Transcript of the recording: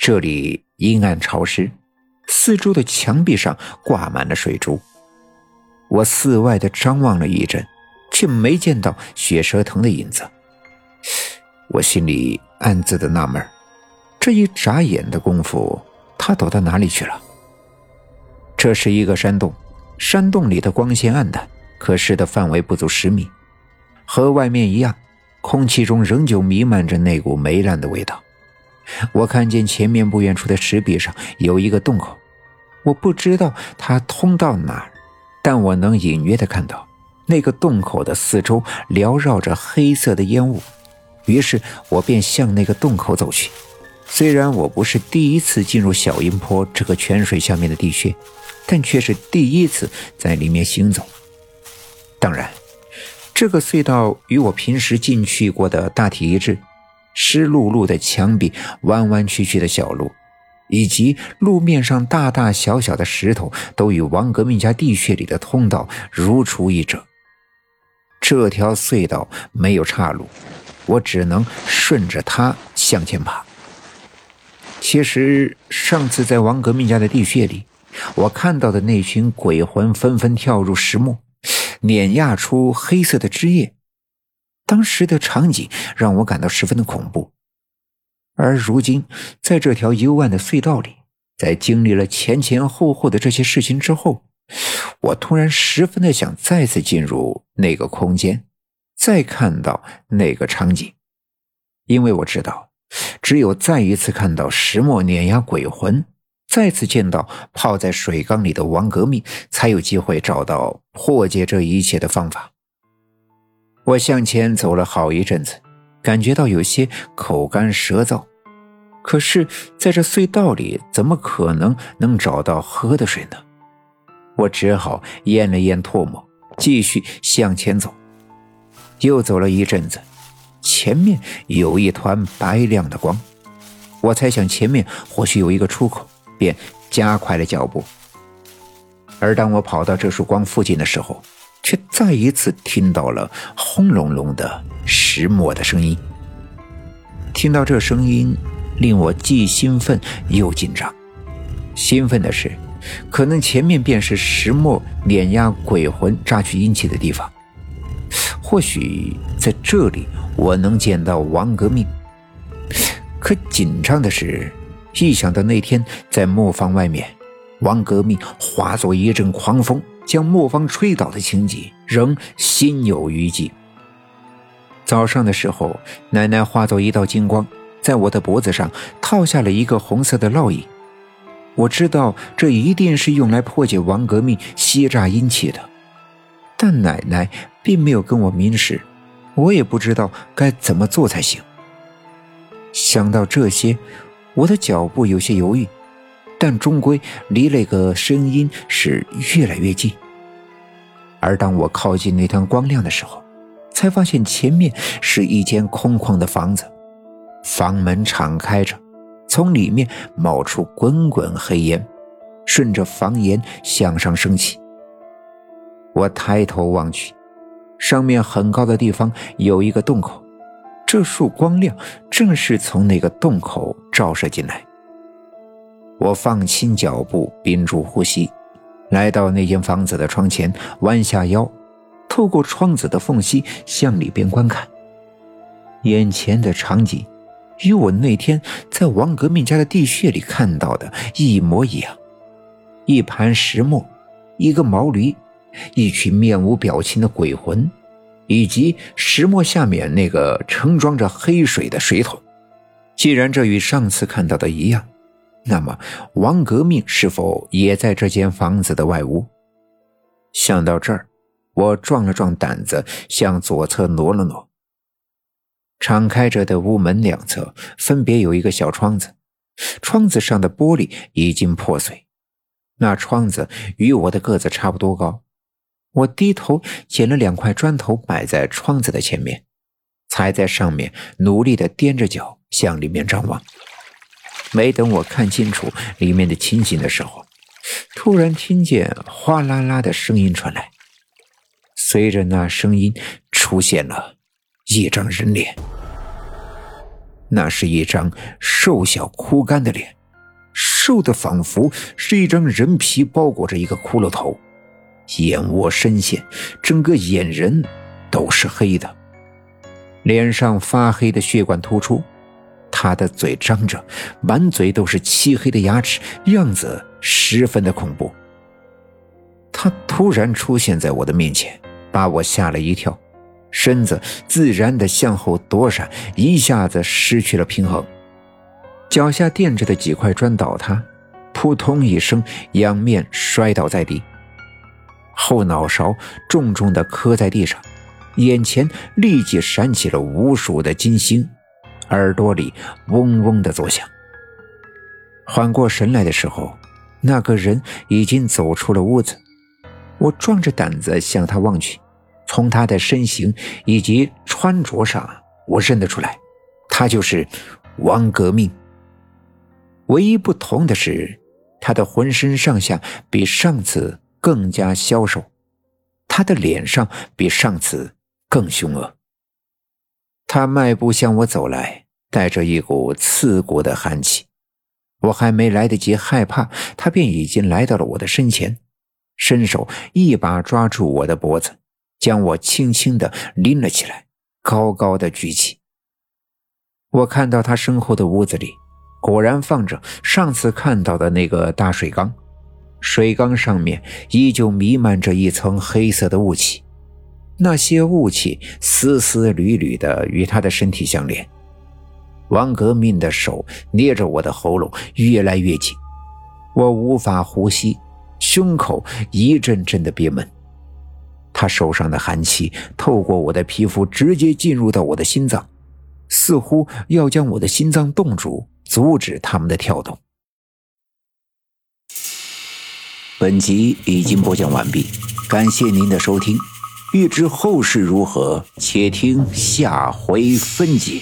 这里阴暗潮湿，四周的墙壁上挂满了水珠。我四外的张望了一阵，却没见到血蛇藤的影子。我心里暗自的纳闷这一眨眼的功夫，他躲到哪里去了？这是一个山洞，山洞里的光线暗淡，可视的范围不足十米，和外面一样，空气中仍旧弥漫着那股霉烂的味道。我看见前面不远处的石壁上有一个洞口，我不知道它通到哪儿。但我能隐约的看到，那个洞口的四周缭绕着黑色的烟雾，于是我便向那个洞口走去。虽然我不是第一次进入小阴坡这个泉水下面的地穴，但却是第一次在里面行走。当然，这个隧道与我平时进去过的大体一致，湿漉漉的墙壁，弯弯曲曲的小路。以及路面上大大小小的石头，都与王革命家地穴里的通道如出一辙。这条隧道没有岔路，我只能顺着它向前爬。其实上次在王革命家的地穴里，我看到的那群鬼魂纷纷跳入石墓，碾压出黑色的汁液，当时的场景让我感到十分的恐怖。而如今，在这条幽暗的隧道里，在经历了前前后后的这些事情之后，我突然十分的想再次进入那个空间，再看到那个场景，因为我知道，只有再一次看到石墨碾压鬼魂，再次见到泡在水缸里的王革命，才有机会找到破解这一切的方法。我向前走了好一阵子，感觉到有些口干舌燥。可是，在这隧道里，怎么可能能找到喝的水呢？我只好咽了咽唾沫，继续向前走。又走了一阵子，前面有一团白亮的光，我猜想前面或许有一个出口，便加快了脚步。而当我跑到这束光附近的时候，却再一次听到了轰隆隆的石磨的声音。听到这声音。令我既兴奋又紧张。兴奋的是，可能前面便是石磨碾压鬼魂榨取阴气的地方，或许在这里我能见到王革命。可紧张的是，一想到那天在磨坊外面，王革命化作一阵狂风将磨坊吹倒的情景，仍心有余悸。早上的时候，奶奶化作一道金光。在我的脖子上套下了一个红色的烙印，我知道这一定是用来破解王革命吸诈阴气的，但奶奶并没有跟我明示，我也不知道该怎么做才行。想到这些，我的脚步有些犹豫，但终归离那个声音是越来越近。而当我靠近那团光亮的时候，才发现前面是一间空旷的房子。房门敞开着，从里面冒出滚滚黑烟，顺着房檐向上升起。我抬头望去，上面很高的地方有一个洞口，这束光亮正是从那个洞口照射进来。我放轻脚步，屏住呼吸，来到那间房子的窗前，弯下腰，透过窗子的缝隙向里边观看，眼前的场景。与我那天在王革命家的地穴里看到的一模一样，一盘石磨，一个毛驴，一群面无表情的鬼魂，以及石磨下面那个盛装着黑水的水桶。既然这与上次看到的一样，那么王革命是否也在这间房子的外屋？想到这儿，我壮了壮胆子，向左侧挪了挪。敞开着的屋门两侧分别有一个小窗子，窗子上的玻璃已经破碎。那窗子与我的个子差不多高，我低头捡了两块砖头摆在窗子的前面，踩在上面，努力的踮着脚向里面张望。没等我看清楚里面的情形的时候，突然听见哗啦啦的声音传来，随着那声音出现了。一张人脸，那是一张瘦小枯干的脸，瘦的仿佛是一张人皮包裹着一个骷髅头，眼窝深陷，整个眼仁都是黑的，脸上发黑的血管突出，他的嘴张着，满嘴都是漆黑的牙齿，样子十分的恐怖。他突然出现在我的面前，把我吓了一跳。身子自然的向后躲闪，一下子失去了平衡，脚下垫着的几块砖倒塌，扑通一声，仰面摔倒在地，后脑勺重重的磕在地上，眼前立即闪起了无数的金星，耳朵里嗡嗡的作响。缓过神来的时候，那个人已经走出了屋子，我壮着胆子向他望去。从他的身形以及穿着上，我认得出来，他就是王革命。唯一不同的是，他的浑身上下比上次更加消瘦，他的脸上比上次更凶恶。他迈步向我走来，带着一股刺骨的寒气。我还没来得及害怕，他便已经来到了我的身前，伸手一把抓住我的脖子。将我轻轻的拎了起来，高高的举起。我看到他身后的屋子里，果然放着上次看到的那个大水缸，水缸上面依旧弥漫着一层黑色的雾气，那些雾气丝丝缕缕的与他的身体相连。王革命的手捏着我的喉咙，越来越紧，我无法呼吸，胸口一阵阵的憋闷。他手上的寒气透过我的皮肤，直接进入到我的心脏，似乎要将我的心脏冻住，阻止他们的跳动。本集已经播讲完毕，感谢您的收听。欲知后事如何，且听下回分解。